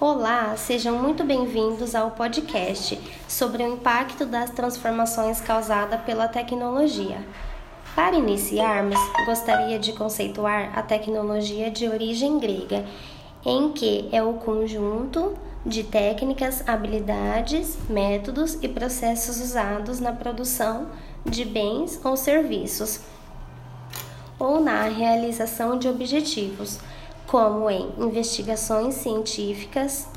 Olá, sejam muito bem-vindos ao podcast sobre o impacto das transformações causadas pela tecnologia. Para iniciarmos, gostaria de conceituar a tecnologia de origem grega, em que é o conjunto de técnicas, habilidades, métodos e processos usados na produção de bens ou serviços ou na realização de objetivos como em investigações científicas.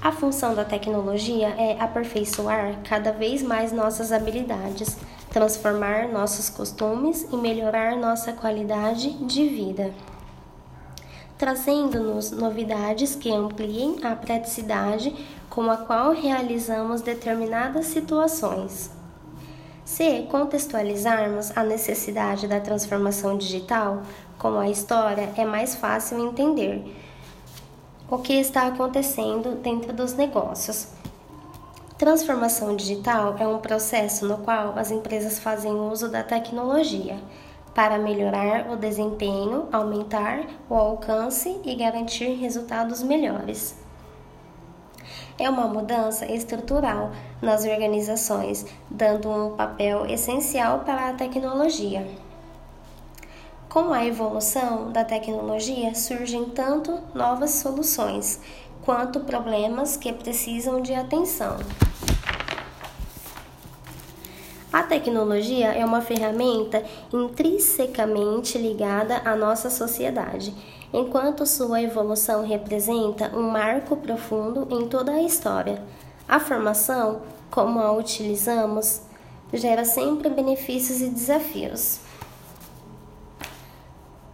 A função da tecnologia é aperfeiçoar cada vez mais nossas habilidades, transformar nossos costumes e melhorar nossa qualidade de vida, trazendo-nos novidades que ampliem a praticidade com a qual realizamos determinadas situações. Se contextualizarmos a necessidade da transformação digital com a história, é mais fácil entender o que está acontecendo dentro dos negócios. Transformação digital é um processo no qual as empresas fazem uso da tecnologia para melhorar o desempenho, aumentar o alcance e garantir resultados melhores é uma mudança estrutural nas organizações, dando um papel essencial para a tecnologia. Com a evolução da tecnologia surgem tanto novas soluções quanto problemas que precisam de atenção. A tecnologia é uma ferramenta intrinsecamente ligada à nossa sociedade enquanto sua evolução representa um marco profundo em toda a história. A formação, como a utilizamos, gera sempre benefícios e desafios.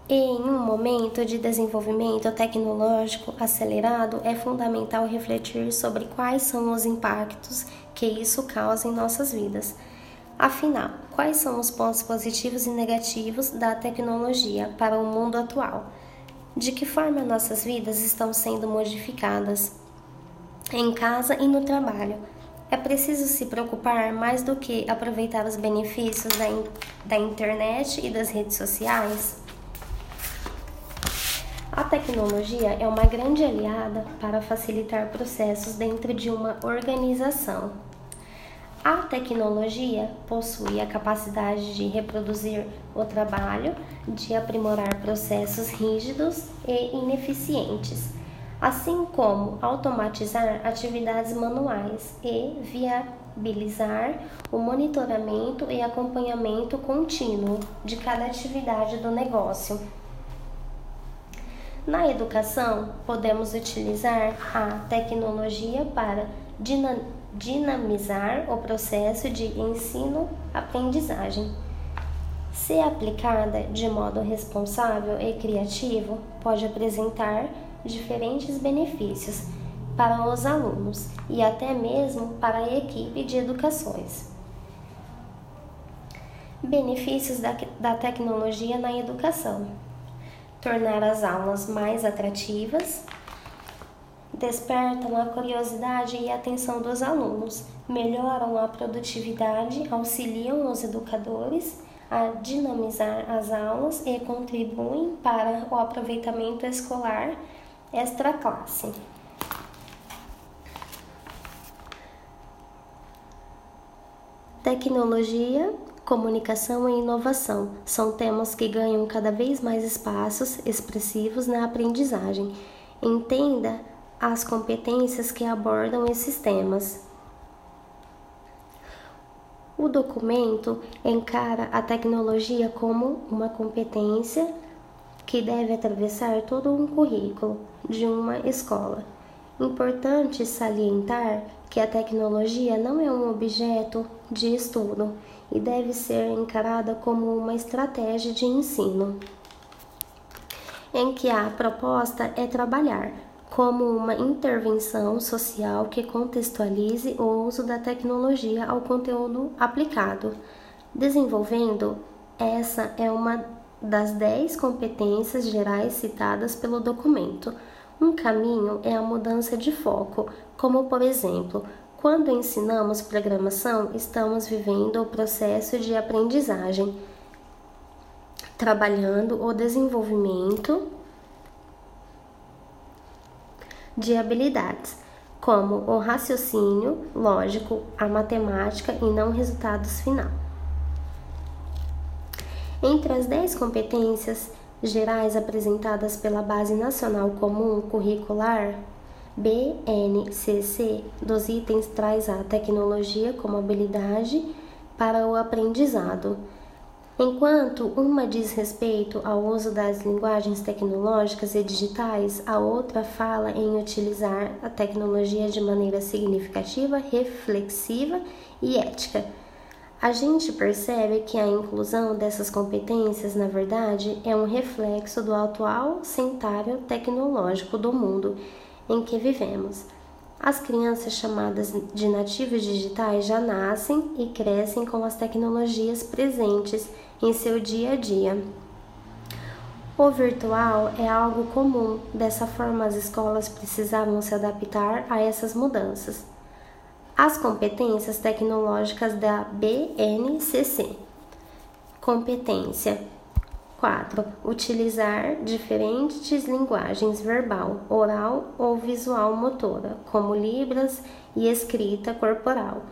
Em um momento de desenvolvimento tecnológico acelerado, é fundamental refletir sobre quais são os impactos que isso causa em nossas vidas. Afinal, quais são os pontos positivos e negativos da tecnologia para o mundo atual? De que forma nossas vidas estão sendo modificadas em casa e no trabalho. É preciso se preocupar mais do que aproveitar os benefícios da, in da internet e das redes sociais? A tecnologia é uma grande aliada para facilitar processos dentro de uma organização. A tecnologia possui a capacidade de reproduzir o trabalho, de aprimorar processos rígidos e ineficientes, assim como automatizar atividades manuais e viabilizar o monitoramento e acompanhamento contínuo de cada atividade do negócio. Na educação, podemos utilizar a tecnologia para dinamizar o processo de ensino-aprendizagem. Se aplicada de modo responsável e criativo, pode apresentar diferentes benefícios para os alunos e até mesmo para a equipe de educações. Benefícios da, da tecnologia na educação: tornar as aulas mais atrativas, despertam a curiosidade e a atenção dos alunos, melhoram a produtividade, auxiliam os educadores a dinamizar as aulas e contribuem para o aproveitamento escolar extra classe. Tecnologia, comunicação e inovação são temas que ganham cada vez mais espaços expressivos na aprendizagem. Entenda as competências que abordam esses temas. O documento encara a tecnologia como uma competência que deve atravessar todo um currículo de uma escola. Importante salientar que a tecnologia não é um objeto de estudo e deve ser encarada como uma estratégia de ensino, em que a proposta é trabalhar como uma intervenção social que contextualize o uso da tecnologia ao conteúdo aplicado. Desenvolvendo, essa é uma das dez competências gerais citadas pelo documento. Um caminho é a mudança de foco, como por exemplo, quando ensinamos programação, estamos vivendo o processo de aprendizagem, trabalhando o desenvolvimento de habilidades, como o raciocínio lógico, a matemática e não resultados final. Entre as 10 competências gerais apresentadas pela Base Nacional Comum Curricular, BNCC, dos itens traz a tecnologia como habilidade para o aprendizado. Enquanto uma diz respeito ao uso das linguagens tecnológicas e digitais, a outra fala em utilizar a tecnologia de maneira significativa, reflexiva e ética a gente percebe que a inclusão dessas competências, na verdade, é um reflexo do atual cenário tecnológico do mundo em que vivemos. As crianças chamadas de nativos digitais já nascem e crescem com as tecnologias presentes em seu dia a dia. O virtual é algo comum, dessa forma, as escolas precisavam se adaptar a essas mudanças. As competências tecnológicas da BNCC. Competência 4. Utilizar diferentes linguagens verbal, oral ou visual motora, como libras e escrita corporal,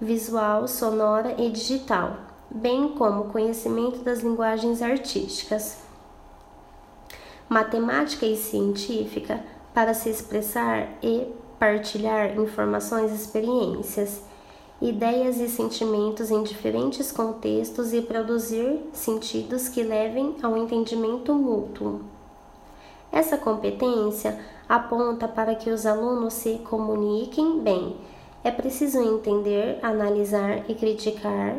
visual, sonora e digital, bem como conhecimento das linguagens artísticas. Matemática e científica para se expressar e partilhar informações experiências, ideias e sentimentos em diferentes contextos e produzir sentidos que levem ao entendimento mútuo. Essa competência aponta para que os alunos se comuniquem bem. É preciso entender, analisar e criticar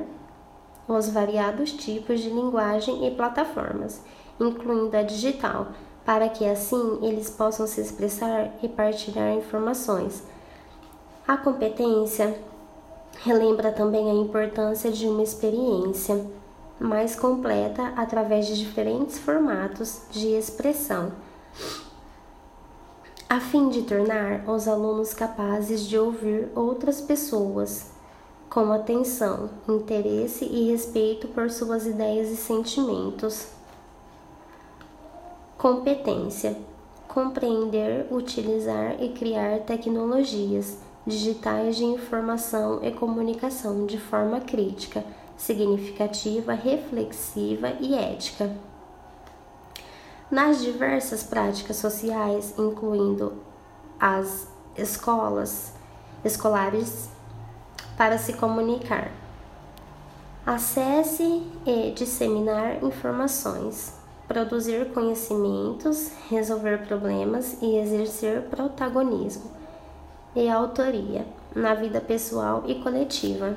os variados tipos de linguagem e plataformas, incluindo a digital, para que assim eles possam se expressar e partilhar informações. A competência relembra também a importância de uma experiência mais completa através de diferentes formatos de expressão, a fim de tornar os alunos capazes de ouvir outras pessoas com atenção, interesse e respeito por suas ideias e sentimentos. Competência: compreender, utilizar e criar tecnologias digitais de informação e comunicação de forma crítica, significativa, reflexiva e ética. Nas diversas práticas sociais, incluindo as escolas escolares, para se comunicar. Acesse e disseminar informações produzir conhecimentos, resolver problemas e exercer protagonismo e autoria na vida pessoal e coletiva.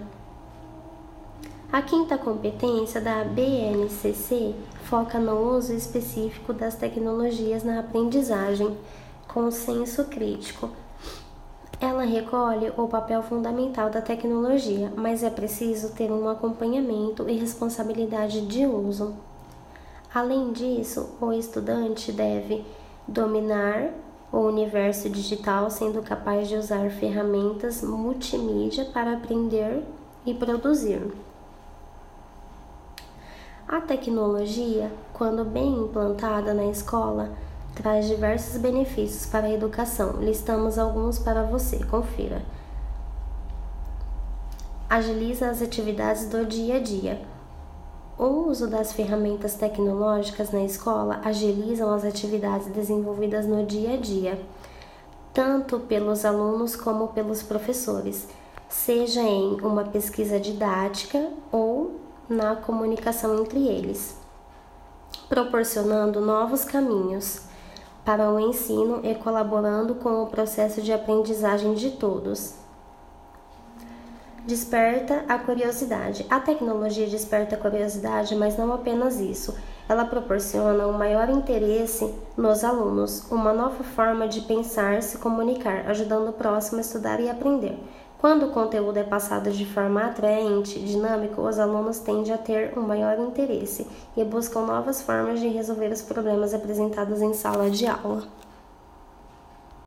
A quinta competência da BNCC foca no uso específico das tecnologias na aprendizagem, com senso crítico. Ela recolhe o papel fundamental da tecnologia, mas é preciso ter um acompanhamento e responsabilidade de uso. Além disso, o estudante deve dominar o universo digital, sendo capaz de usar ferramentas multimídia para aprender e produzir. A tecnologia, quando bem implantada na escola, traz diversos benefícios para a educação. Listamos alguns para você, confira. Agiliza as atividades do dia a dia o uso das ferramentas tecnológicas na escola agilizam as atividades desenvolvidas no dia a dia, tanto pelos alunos como pelos professores, seja em uma pesquisa didática ou na comunicação entre eles, proporcionando novos caminhos para o ensino e colaborando com o processo de aprendizagem de todos desperta a curiosidade. A tecnologia desperta a curiosidade, mas não apenas isso. Ela proporciona um maior interesse nos alunos, uma nova forma de pensar, se comunicar, ajudando o próximo a estudar e aprender. Quando o conteúdo é passado de forma atraente, dinâmico, os alunos tendem a ter um maior interesse e buscam novas formas de resolver os problemas apresentados em sala de aula.